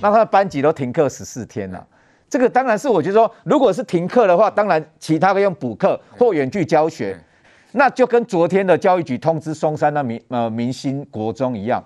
那他的班级都停课十四天了。这个当然是我觉得说，如果是停课的话，当然其他可以用补课或远距教学，那就跟昨天的教育局通知松山的明呃明星国中一样，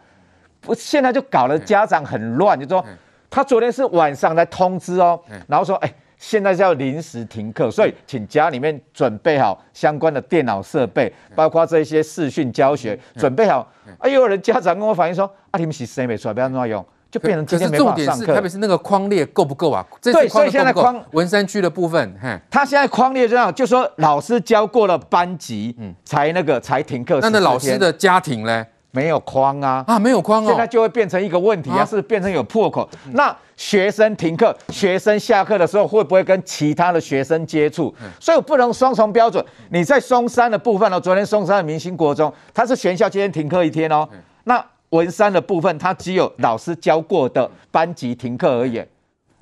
不现在就搞得家长很乱，就说他昨天是晚上来通知哦，然后说哎。现在是要临时停课，所以请家里面准备好相关的电脑设备，包括这些视讯教学，准备好。哎，有人家长跟我反映说：“啊，你们是谁没出来，不要乱用，就变成今天没法上课。”重点是，特别是那个框列够不够啊？对，所以现在框文山区的部分，他现在框列这样，就说老师教过了班级，嗯，才那个才停课。那那老师的家庭呢？没有框啊啊，没有框哦，现在就会变成一个问题啊，是变成有破口。那学生停课，学生下课的时候会不会跟其他的学生接触？所以我不能双重标准。你在松山的部分哦，昨天松山的明星国中，它是全校今天停课一天哦。那文山的部分，它只有老师教过的班级停课而已。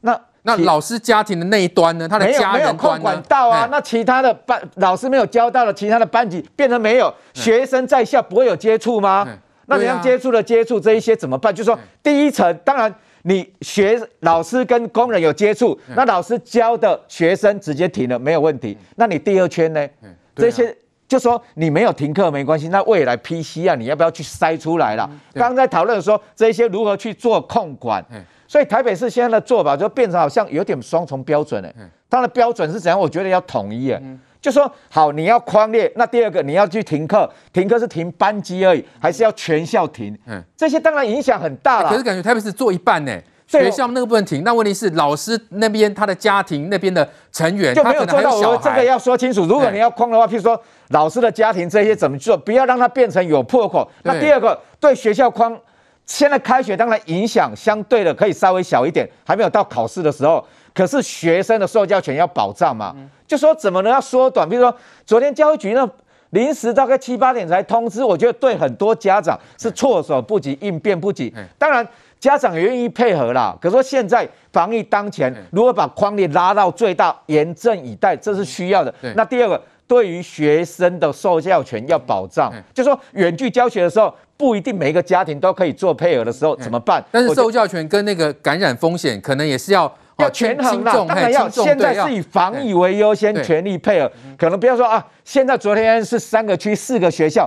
那那老师家庭的那一端呢？他的家人没有管到啊。那其他的班老师没有教到的，其他的班级变成没有学生在校不会有接触吗？那你要接触的接触这一些怎么办？就是说第一层，当然你学老师跟工人有接触，那老师教的学生直接停了没有问题。那你第二圈呢？这些就说你没有停课没关系。那未来 PCR 你要不要去筛出来了？刚刚在讨论说这些如何去做控管。所以台北市现在的做法就变成好像有点双重标准了，它的标准是怎样？我觉得要统一哎，就说好你要框列，那第二个你要去停课，停课是停班级而已，还是要全校停？嗯，这些当然影响很大了。可是感觉台北市做一半呢，学校那个不能停，那问题是老师那边他的家庭那边的成员就没有做到。我这个要说清楚，如果你要框的话，譬如说老师的家庭这些怎么做，不要让它变成有破口。那第二个对学校框。现在开学当然影响相对的可以稍微小一点，还没有到考试的时候。可是学生的受教权要保障嘛，就说怎么能要缩短？比如说昨天教育局呢临时大概七八点才通知，我觉得对很多家长是措手不及、应变不及。当然家长也愿意配合啦，可是说现在防疫当前，如果把框列拉到最大，严阵以待，这是需要的。那第二个，对于学生的受教权要保障，就说远距教学的时候。不一定每一个家庭都可以做配合的时候怎么办？但是受教权跟那个感染风险可能也是要要权衡啦，当然要。现在是以防疫为优先，全力配合。可能不要说啊，现在昨天是三个区四个学校，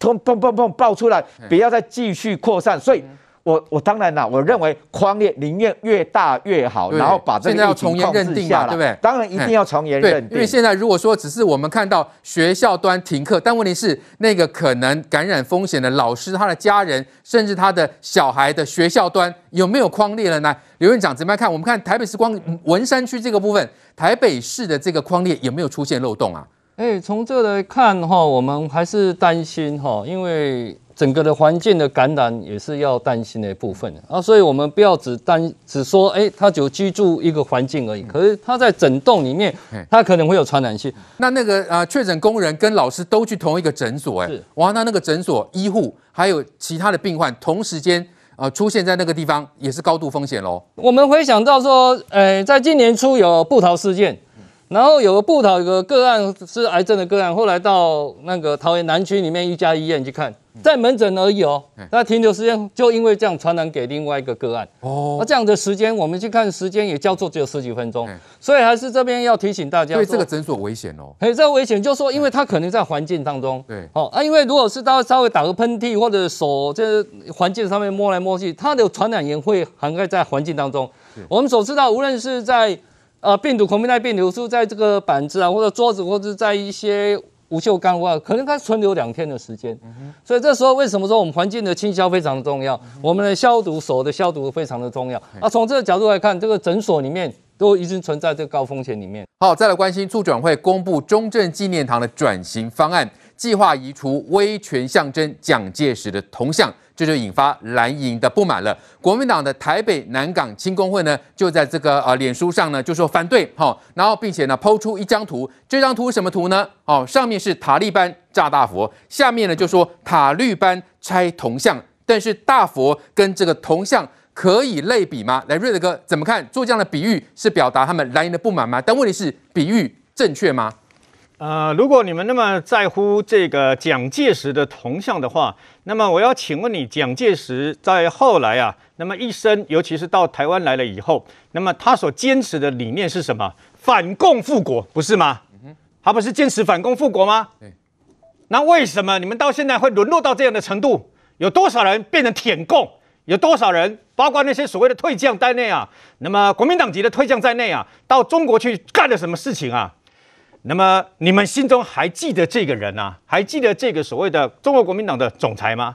砰砰砰砰爆出来，不要再继续扩散，所以。我我当然啦，我认为框列宁愿越大越好，然后把这个疫情控制下来，对不对？当然一定要从严认定。因为现在如果说只是我们看到学校端停课，但问题是那个可能感染风险的老师、他的家人，甚至他的小孩的学校端有没有框列了呢？刘院长怎么样看？我们看台北市光文山区这个部分，台北市的这个框列有没有出现漏洞啊？哎，从这来看哈，我们还是担心哈，因为。整个的环境的感染也是要担心的一部分啊，所以我们不要只单只说，哎，他就居住一个环境而已，可是他在整栋里面，他可能会有传染性。那那个啊，确诊工人跟老师都去同一个诊所，哎，哇，那那个诊所医护还有其他的病患同时间啊出现在那个地方，也是高度风险喽。我们回想到说，呃，在今年初有布桃事件。然后有个布桃有个个案是癌症的个案，后来到那个桃园南区里面一家医院去看，在门诊而已哦，那停留时间就因为这样传染给另外一个个案。哦，那这样的时间我们去看时间也交错只有十几分钟，所以还是这边要提醒大家，对这个诊所危险哦，哎，这个危险就是说，因为它可能在环境当中，对，哦啊，因为如果是他稍微打个喷嚏或者手这环境上面摸来摸去，它的传染源会涵盖在环境当中，我们所知道，无论是在呃，病毒孔病带病毒是在这个板子啊，或者桌子，或者在一些不锈钢的话，可能它存留两天的时间。所以这时候为什么说我们环境的清消非常的重要？我们的消毒手的消毒非常的重要。啊，从这个角度来看，这个诊所里面都已经存在这个高风险里面。好，再来关心促转会公布中正纪念堂的转型方案，计划移除威权象征蒋介石的铜像。这就引发蓝营的不满了。国民党的台北南港青工会呢，就在这个呃脸书上呢，就说反对，好，然后并且呢抛出一张图，这张图什么图呢？哦，上面是塔利班炸大佛，下面呢就说塔利班拆铜像，但是大佛跟这个铜像可以类比吗？来，瑞德哥怎么看？做这样的比喻是表达他们蓝营的不满吗？但问题是，比喻正确吗？呃，如果你们那么在乎这个蒋介石的铜像的话，那么我要请问你，蒋介石在后来啊，那么一生，尤其是到台湾来了以后，那么他所坚持的理念是什么？反共复国，不是吗？他不是坚持反共复国吗？那为什么你们到现在会沦落到这样的程度？有多少人变成舔共？有多少人，包括那些所谓的退将在内啊？那么国民党籍的退将在内啊，到中国去干了什么事情啊？那么你们心中还记得这个人啊？还记得这个所谓的中国国民党的总裁吗？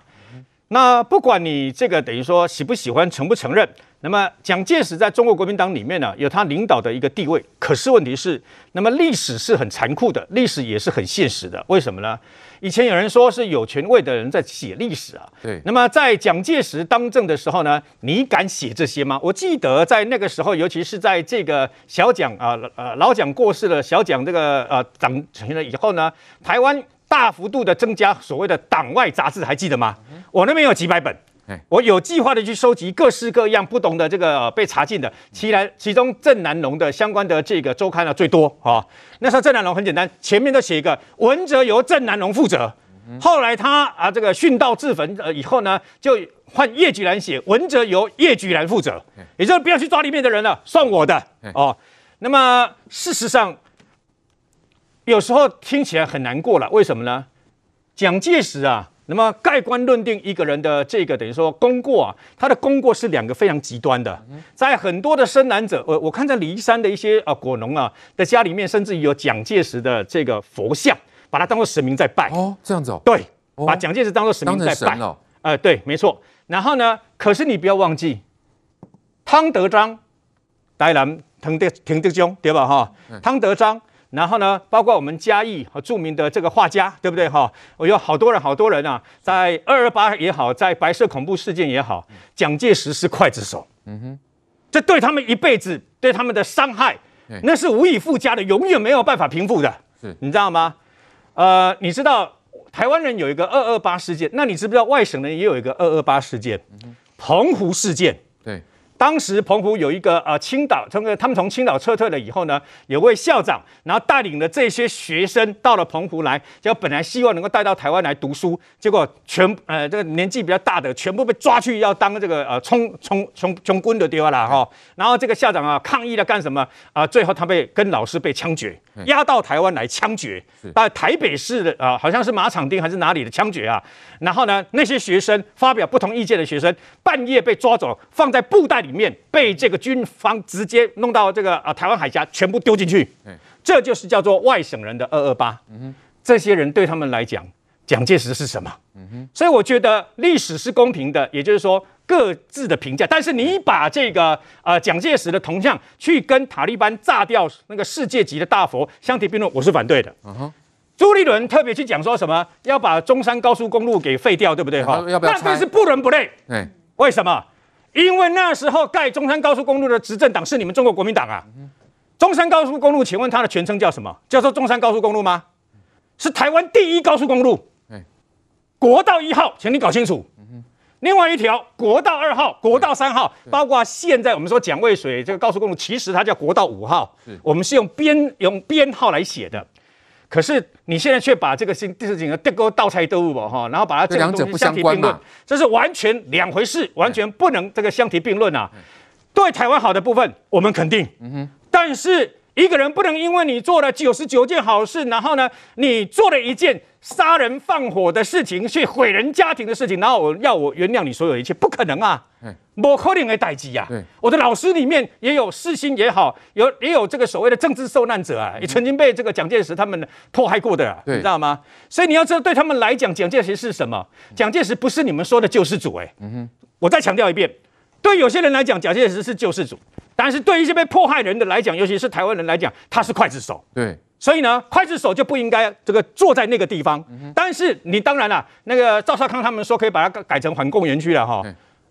那不管你这个等于说喜不喜欢、承不承认，那么蒋介石在中国国民党里面呢，有他领导的一个地位。可是问题是，那么历史是很残酷的，历史也是很现实的。为什么呢？以前有人说是有权位的人在写历史啊。对。那么在蒋介石当政的时候呢，你敢写这些吗？我记得在那个时候，尤其是在这个小蒋啊呃老蒋过世了，小蒋这个呃掌权了以后呢，台湾。大幅度的增加所谓的党外杂志，还记得吗？我那边有几百本，我有计划的去收集各式各样不同的这个被查禁的，其来其中郑南榕的相关的这个周刊呢最多啊。那时候郑南榕很简单，前面都写一个文哲由郑南榕负责，后来他啊这个殉道自焚呃以后呢，就换叶菊兰写文哲由叶菊兰负责，也就是不要去抓里面的人了，算我的哦。那么事实上。有时候听起来很难过了，为什么呢？蒋介石啊，那么盖棺论定一个人的这个等于说功过啊，他的功过是两个非常极端的。在很多的深蓝者，我我看在骊山的一些啊果农啊的家里面，甚至有蒋介石的这个佛像，把他当做神明在拜。哦，这样子哦。对，把蒋介石当做神明在拜。哦。呃，对，没错。然后呢，可是你不要忘记，汤德章，台南汤德汤德宗对吧？哈，汤德章。然后呢，包括我们嘉义和著名的这个画家，对不对哈？我有好多人，好多人啊，在二二八也好，在白色恐怖事件也好，蒋介石是刽子手。嗯哼，这对他们一辈子对他们的伤害，那是无以复加的，永远没有办法平复的。是，你知道吗？呃，你知道台湾人有一个二二八事件，那你知不知道外省人也有一个二二八事件？澎湖事件。对。当时澎湖有一个呃青岛，从他们从青岛撤退了以后呢，有位校长，然后带领了这些学生到了澎湖来，就本来希望能够带到台湾来读书，结果全呃这个年纪比较大的全部被抓去要当这个呃充充充充军的地方了哈。然后这个校长啊抗议了干什么啊？最后他被跟老师被枪决，押到台湾来枪决，把台北市的啊好像是马场町还是哪里的枪决啊？然后呢那些学生发表不同意见的学生半夜被抓走，放在布袋里。里面被这个军方直接弄到这个啊台湾海峡，全部丢进去，这就是叫做外省人的二二八。这些人对他们来讲，蒋介石是什么？所以我觉得历史是公平的，也就是说各自的评价。但是你把这个呃蒋介石的铜像去跟塔利班炸掉那个世界级的大佛相提并论，我是反对的。嗯哼朱立伦特别去讲说什么要把中山高速公路给废掉，对不对？哈，要不要？但是不伦不类。为什么？因为那时候盖中山高速公路的执政党是你们中国国民党啊！中山高速公路，请问它的全称叫什么？叫做中山高速公路吗？是台湾第一高速公路，国道一号，请你搞清楚。另外一条国道二号、国道三号，包括现在我们说蒋渭水这个高速公路，其实它叫国道五号，我们是用编用编号来写的。可是你现在却把这个事事情的地沟倒菜豆腐哈，然后把它这两者不相提并论，这是完全两回事，完全不能这个相提并论啊！对。台湾好的部分，我们肯定，但是一个人不能因为你做了九十九件好事，然后呢，你做了一件杀人放火的事情，去毁人家庭的事情，然后我要我原谅你所有一切，不可能啊！不可能的代志呀！我的老师里面也有私心也好，有也有这个所谓的政治受难者啊，也曾经被这个蒋介石他们迫害过的，你知道吗？所以你要知道，对他们来讲，蒋介石是什么？蒋介石不是你们说的救世主哎。我再强调一遍，对有些人来讲，蒋介石是救世主，但是对一些被迫害人的来讲，尤其是台湾人来讲，他是刽子手。对，所以呢，刽子手就不应该这个坐在那个地方。但是你当然了，那个赵少康他们说可以把它改成反共园区了哈。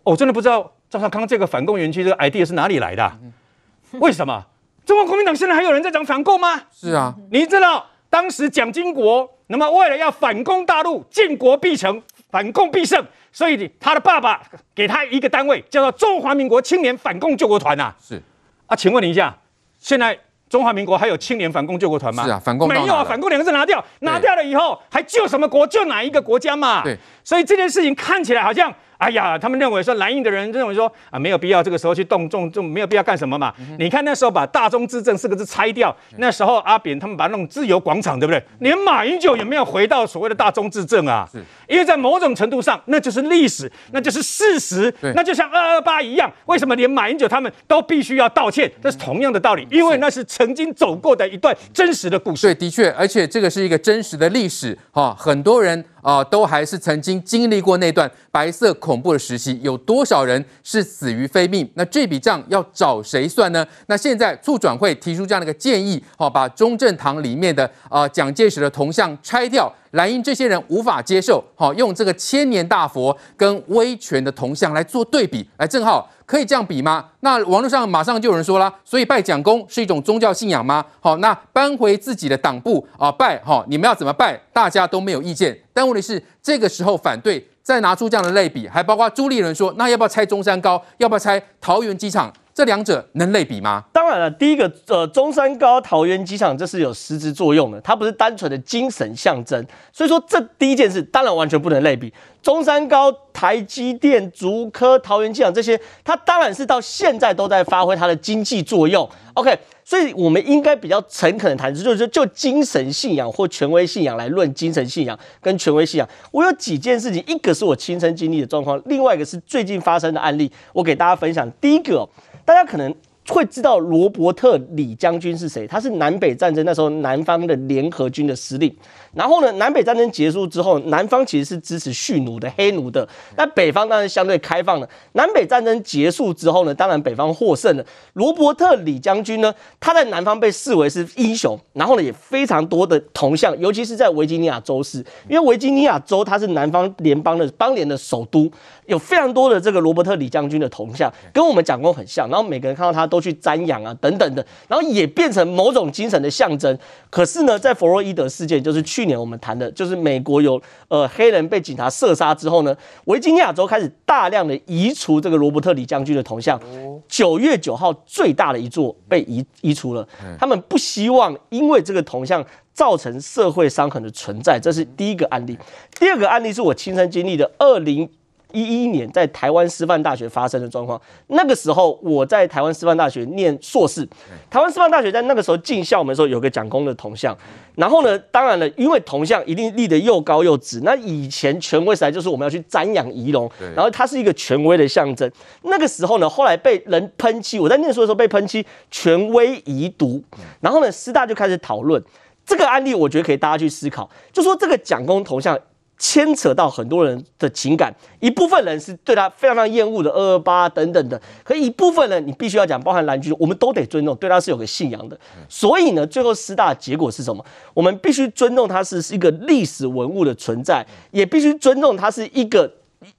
我真的不知道。赵少康这个反共园区这个 idea 是哪里来的、啊？为什么中国国民党现在还有人在讲反共吗？是啊，你知道当时蒋经国那么为了要反攻大陆，建国必成，反共必胜，所以他的爸爸给他一个单位叫做中华民国青年反共救国团呐。是啊，请问你一下，现在中华民国还有青年反共救国团吗？是啊，反共没有啊，反共两个字拿掉，拿掉了以后还救什么国？救哪一个国家嘛？对，所以这件事情看起来好像。哎呀，他们认为说蓝营的人认为说啊，没有必要这个时候去动重重，没有必要干什么嘛。嗯、你看那时候把“大中至正”四个字拆掉，那时候阿扁他们把那种自由广场，对不对？连马英九也没有回到所谓的大中至正啊？是，因为在某种程度上，那就是历史，那就是事实，那就像二二八一样。为什么连马英九他们都必须要道歉？这是同样的道理，因为那是曾经走过的一段真实的故事。对，的确，而且这个是一个真实的历史哈，很多人。啊，都还是曾经经历过那段白色恐怖的时期，有多少人是死于非命？那这笔账要找谁算呢？那现在促转会提出这样的一个建议，好，把中正堂里面的啊蒋介石的铜像拆掉。蓝营这些人无法接受，好，用这个千年大佛跟威权的铜像来做对比，来正好可以这样比吗？那网络上马上就有人说了，所以拜蒋公是一种宗教信仰吗？好，那搬回自己的党部啊拜，好，你们要怎么拜，大家都没有意见。但问题是这个时候反对，再拿出这样的类比，还包括朱立伦说，那要不要拆中山高？要不要拆桃园机场？这两者能类比吗？当然了，第一个，呃，中山高、桃园机场，这是有实质作用的，它不是单纯的精神象征。所以说，这第一件事当然完全不能类比。中山高、台积电、竹科、桃园机场这些，它当然是到现在都在发挥它的经济作用。OK，所以我们应该比较诚恳的谈，就是就精神信仰或权威信仰来论精神信仰跟权威信仰。我有几件事情，一个是我亲身经历的状况，另外一个是最近发生的案例，我给大家分享。第一个。大家可能会知道罗伯特·李将军是谁？他是南北战争那时候南方的联合军的司令。然后呢，南北战争结束之后，南方其实是支持蓄奴的、黑奴的，那北方当然相对开放了。南北战争结束之后呢，当然北方获胜了。罗伯特·李将军呢，他在南方被视为是英雄，然后呢，也非常多的铜像，尤其是在维吉尼亚州市，因为维吉尼亚州它是南方联邦的邦联的首都。有非常多的这个罗伯特李将军的铜像，跟我们蒋公很像，然后每个人看到他都去瞻仰啊，等等的，然后也变成某种精神的象征。可是呢，在弗洛伊德事件，就是去年我们谈的，就是美国有呃黑人被警察射杀之后呢，维吉尼亚州开始大量的移除这个罗伯特李将军的铜像。九月九号最大的一座被移移除了，他们不希望因为这个铜像造成社会伤痕的存在，这是第一个案例。第二个案例是我亲身经历的，二零。一一年在台湾师范大学发生的状况，那个时候我在台湾师范大学念硕士，台湾师范大学在那个时候进校门的时候有个蒋公的铜像，然后呢，当然了，因为铜像一定立得又高又直，那以前权威时代就是我们要去瞻仰仪容，然后它是一个权威的象征。那个时候呢，后来被人喷漆，我在念书的时候被喷漆权威遗毒，然后呢，师大就开始讨论这个案例，我觉得可以大家去思考，就说这个蒋公铜像。牵扯到很多人的情感，一部分人是对他非常非常厌恶的二二八等等的，可一部分人你必须要讲，包含蓝军，我们都得尊重，对他是有个信仰的。所以呢，最后师大的结果是什么？我们必须尊重他是是一个历史文物的存在，也必须尊重他是一个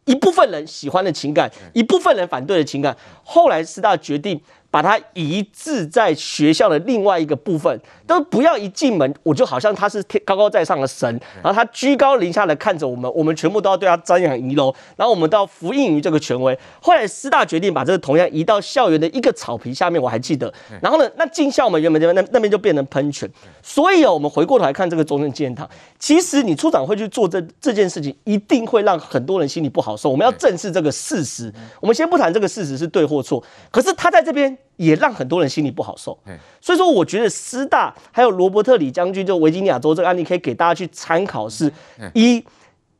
一部分人喜欢的情感，一部分人反对的情感。后来师大决定。把它移置在学校的另外一个部分，都不要一进门我就好像他是天高高在上的神，然后他居高临下的看着我们，我们全部都要对他瞻仰仪容，然后我们都要服膺于这个权威。后来师大决定把这个同样移到校园的一个草皮下面，我还记得。然后呢，那进校门原本这边那那边就变成喷泉。所以啊，我们回过头来看这个中正纪念堂，其实你处长会去做这这件事情，一定会让很多人心里不好受。我们要正视这个事实。我们先不谈这个事实是对或错，可是他在这边。也让很多人心里不好受，所以说我觉得师大还有罗伯特李将军就维吉尼亚州这个案例可以给大家去参考是：一，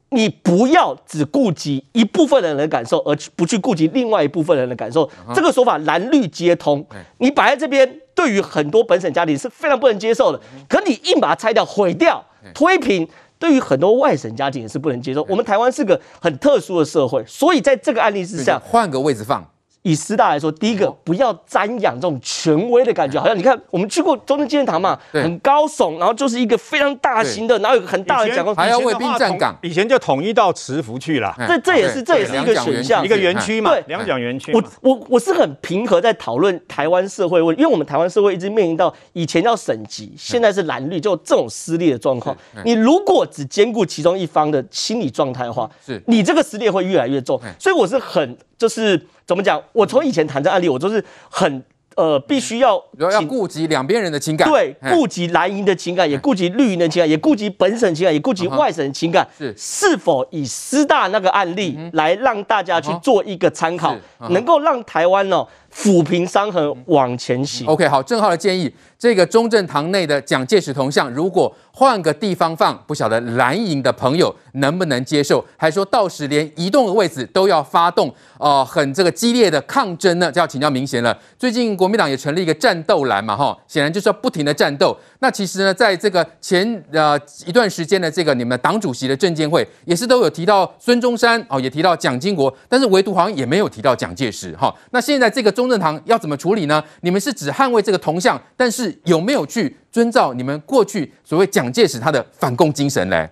你不要只顾及一部分人的感受，而不去顾及另外一部分人的感受。这个说法蓝绿皆通，你摆在这边，对于很多本省家庭是非常不能接受的。可你硬把它拆掉、毁掉、推平，对于很多外省家庭也是不能接受。我们台湾是个很特殊的社会，所以在这个案例之下，换个位置放。以师大来说，第一个不要瞻仰这种权威的感觉，好像你看我们去过中正纪念堂嘛，很高耸，然后就是一个非常大型的，然后有个很大的讲公，还要卫兵站岗，以前就统一到慈福去了，这这也是这也是一个选项，一个园区嘛，两蒋园区。我我我是很平和在讨论台湾社会问题，因为我们台湾社会一直面临到以前叫省级，现在是蓝绿，就这种撕裂的状况。你如果只兼顾其中一方的心理状态的话，是。你这个撕裂会越来越重。所以我是很就是。怎么讲？我从以前谈这案例，我就是很呃，必须要要顾及两边人的情感，对，顾及蓝营的情感，也顾及绿营的情感，也顾及本省情感，也顾及外省情感，是。是否以师大那个案例来让大家去做一个参考，能够让台湾呢抚平伤痕往前行。OK，好，正浩的建议。这个中正堂内的蒋介石铜像，如果换个地方放，不晓得蓝营的朋友能不能接受？还说到时连移动的位置都要发动，呃，很这个激烈的抗争呢？就要请教明贤了。最近国民党也成立一个战斗蓝嘛，哈，显然就是要不停的战斗。那其实呢，在这个前呃一段时间的这个你们党主席的政见会，也是都有提到孙中山哦，也提到蒋经国，但是唯独好像也没有提到蒋介石，哈。那现在这个中正堂要怎么处理呢？你们是只捍卫这个铜像，但是。有没有去遵照你们过去所谓蒋介石他的反共精神嘞？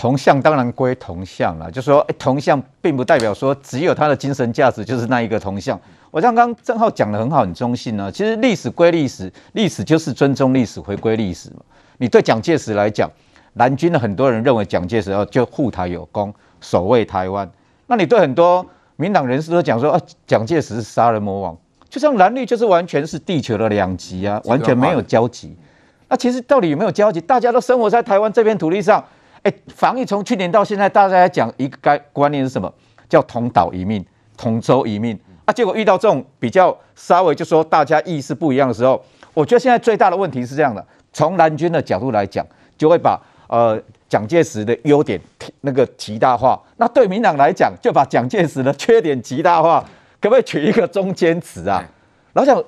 铜像当然归铜像了，就说诶铜像并不代表说只有它的精神价值就是那一个铜像。我像刚刚正皓讲的很好，很中性呢。其实历史归历史，历史就是尊重历史，回归历史嘛。你对蒋介石来讲，蓝军的很多人认为蒋介石要就护台有功，守卫台湾。那你对很多民党人士都讲说啊，蒋介石是杀人魔王。就像蓝绿就是完全是地球的两极啊，完全没有交集。那其实到底有没有交集？大家都生活在台湾这片土地上，哎，防疫从去年到现在，大家在讲一个概观念是什么？叫同岛一命，同舟一命。啊，结果遇到这种比较稍微就说大家意识不一样的时候，我觉得现在最大的问题是这样的：从蓝军的角度来讲，就会把呃蒋介石的优点那个极大化；那对民党来讲，就把蒋介石的缺点极大化。可不可以取一个中间词啊？老蒋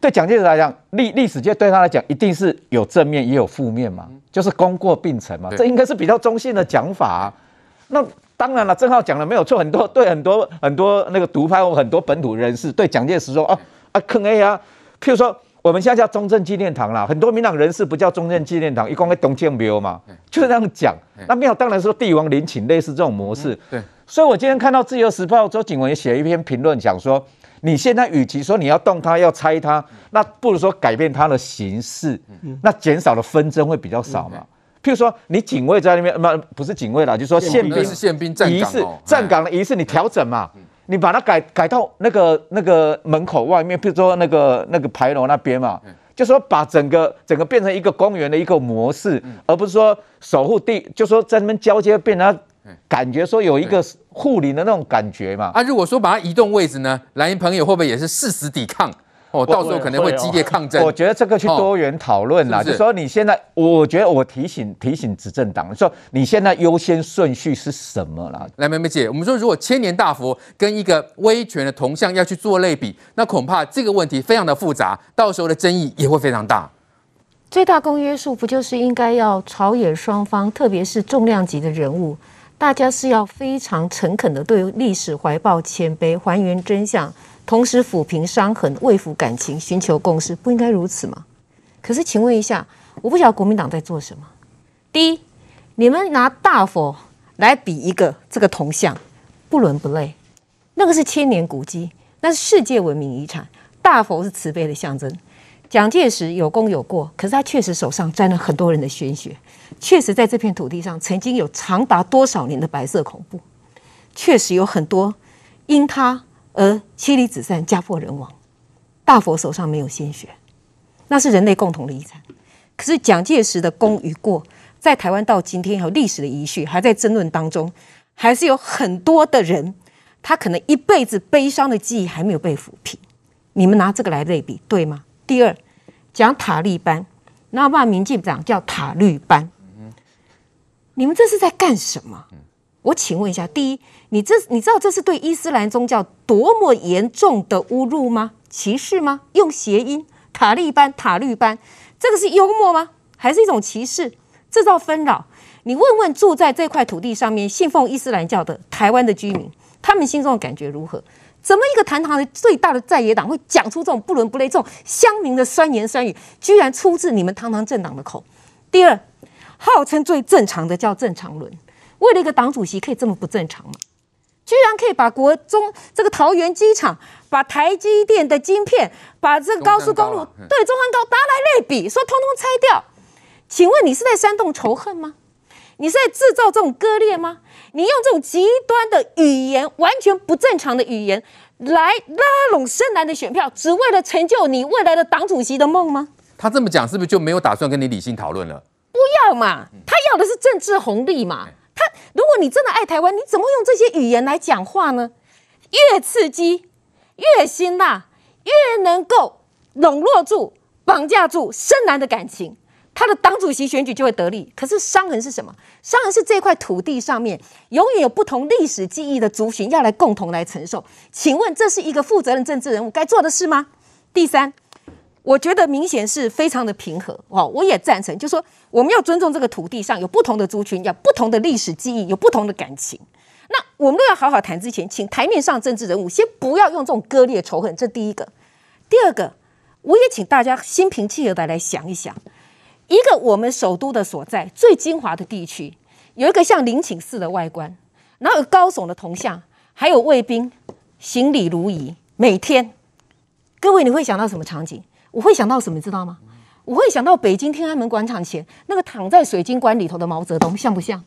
对蒋介石来讲，历历史界对他来讲，一定是有正面也有负面嘛，就是功过并存嘛，这应该是比较中性的讲法啊。那当然了，正浩讲的没有错，很多对很多很多那个独派或很多本土人士对蒋介石说啊啊坑 A 啊，譬如说我们现在叫中正纪念堂啦，很多民党人士不叫中正纪念堂，一共在东建庙嘛，就是这样讲。那庙当然说帝王陵寝类似这种模式，对。所以，我今天看到《自由时报》周景文也写了一篇评论，讲说，你现在与其说你要动它、要拆它，那不如说改变它的形式，那减少的纷争会比较少嘛。譬如说，你警卫在那边，不不是警卫啦，就是说宪兵宪兵站岗仪式站岗的仪式，你调整嘛，你把它改改到那个那个门口外面，譬如说那个那个牌楼那边嘛，就说把整个整个变成一个公园的一个模式，而不是说守护地，就说在那边交接变成。感觉说有一个护林的那种感觉嘛？啊，如果说把它移动位置呢，蓝营朋友会不会也是誓死抵抗？哦，到时候可能会激烈抗争。我觉得这个去多元讨论啦，哦、是是就说你现在，我觉得我提醒提醒执政党说，你现在优先顺序是什么啦？来，梅梅姐，我们说如果千年大佛跟一个威权的铜像要去做类比，那恐怕这个问题非常的复杂，到时候的争议也会非常大。最大公约数不就是应该要朝野双方，特别是重量级的人物？大家是要非常诚恳的对历史怀抱谦卑，还原真相，同时抚平伤痕，慰抚感情，寻求共识，不应该如此吗？可是，请问一下，我不晓得国民党在做什么。第一，你们拿大佛来比一个这个铜像，不伦不类。那个是千年古迹，那是世界文明遗产。大佛是慈悲的象征。蒋介石有功有过，可是他确实手上沾了很多人的鲜血。确实在这片土地上，曾经有长达多少年的白色恐怖，确实有很多因他而妻离子散、家破人亡。大佛手上没有鲜血，那是人类共同的遗产。可是蒋介石的功与过，在台湾到今天还有历史的遗绪还在争论当中，还是有很多的人，他可能一辈子悲伤的记忆还没有被抚平。你们拿这个来类比，对吗？第二，讲塔利班，那把民进党叫塔绿班。你们这是在干什么？我请问一下，第一，你这你知道这是对伊斯兰宗教多么严重的侮辱吗？歧视吗？用谐音塔利班、塔绿班，这个是幽默吗？还是一种歧视？制造纷扰？你问问住在这块土地上面信奉伊斯兰教的台湾的居民，他们心中的感觉如何？怎么一个堂堂的最大的在野党会讲出这种不伦不类、这种乡民的酸言酸语，居然出自你们堂堂政党的口？第二。号称最正常的叫郑长伦，为了一个党主席可以这么不正常吗？居然可以把国中这个桃园机场、把台积电的晶片、把这个高速公路对中山高拿来类比，说通通拆掉。请问你是在煽动仇恨吗？你是在制造这种割裂吗？你用这种极端的语言，完全不正常的语言，来拉拢深蓝的选票，只为了成就你未来的党主席的梦吗？他这么讲，是不是就没有打算跟你理性讨论了？不要嘛，他要的是政治红利嘛。他如果你真的爱台湾，你怎么用这些语言来讲话呢？越刺激，越辛辣，越能够笼络住、绑架住深蓝的感情。他的党主席选举就会得利，可是伤痕是什么？伤痕是这块土地上面永远有不同历史记忆的族群要来共同来承受。请问这是一个负责任政治人物该做的事吗？第三，我觉得明显是非常的平和哦，我也赞成，就说我们要尊重这个土地上有不同的族群，有不同的历史记忆，有不同的感情。那我们都要好好谈之前，请台面上政治人物先不要用这种割裂仇恨，这第一个。第二个，我也请大家心平气和的来想一想。一个我们首都的所在最精华的地区，有一个像陵寝似的外观，然后有高耸的铜像，还有卫兵行礼如仪。每天，各位你会想到什么场景？我会想到什么？你知道吗？我会想到北京天安门广场前那个躺在水晶棺里头的毛泽东，像不像？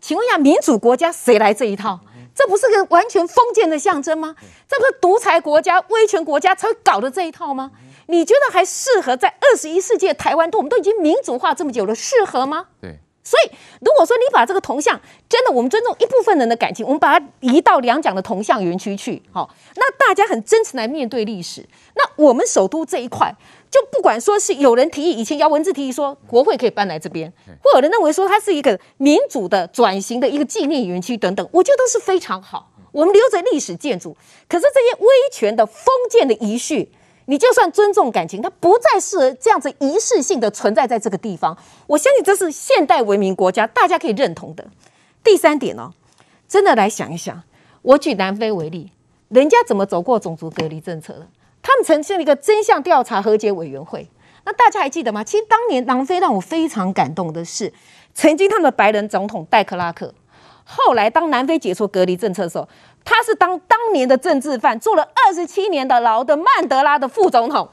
请问一下，民主国家谁来这一套？这不是个完全封建的象征吗？这不是独裁国家、威权国家才会搞的这一套吗？你觉得还适合在二十一世纪的台湾？我们都已经民主化这么久了，适合吗？对。所以，如果说你把这个铜像真的，我们尊重一部分人的感情，我们把它移到两蒋的铜像园区去，好，那大家很真诚来面对历史。那我们首都这一块，就不管说是有人提议，以前姚文智提议说国会可以搬来这边，或有人认为说它是一个民主的转型的一个纪念园区等等，我觉得都是非常好。我们留着历史建筑，可是这些威权的封建的遗绪。你就算尊重感情，它不再是这样子仪式性的存在在这个地方。我相信这是现代文明国家大家可以认同的。第三点哦，真的来想一想，我举南非为例，人家怎么走过种族隔离政策的？他们呈现了一个真相调查和解委员会。那大家还记得吗？其实当年南非让我非常感动的是，曾经他们的白人总统戴克拉克。后来，当南非解除隔离政策的时候，他是当当年的政治犯，坐了二十七年的牢的曼德拉的副总统，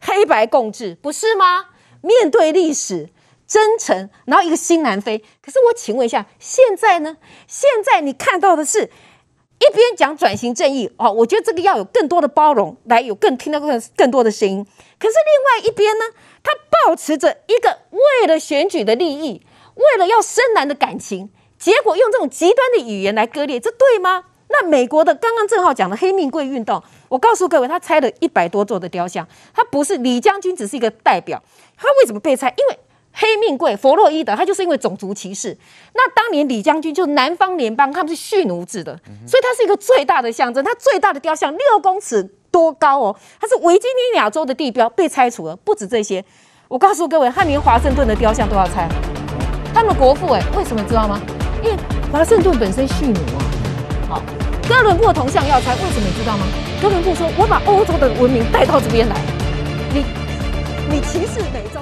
黑白共治，不是吗？面对历史，真诚，然后一个新南非。可是我请问一下，现在呢？现在你看到的是一边讲转型正义哦，我觉得这个要有更多的包容，来有更听到更更多的声音。可是另外一边呢，他抱持着一个为了选举的利益，为了要深蓝的感情。结果用这种极端的语言来割裂，这对吗？那美国的刚刚正好讲的黑命贵运动，我告诉各位，他拆了一百多座的雕像，他不是李将军，只是一个代表。他为什么被拆？因为黑命贵弗洛伊德，他就是因为种族歧视。那当年李将军就是南方联邦，他们是蓄奴制的，所以他是一个最大的象征。他最大的雕像六公尺多高哦，他是维吉尼亚州的地标，被拆除了。不止这些，我告诉各位，他连华盛顿的雕像都要拆。他们国父哎，为什么知道吗？因为华盛顿本身蓄奴啊，好，哥伦布铜像要拆，为什么你知道吗？哥伦布说：“我把欧洲的文明带到这边来，你你歧视美洲。”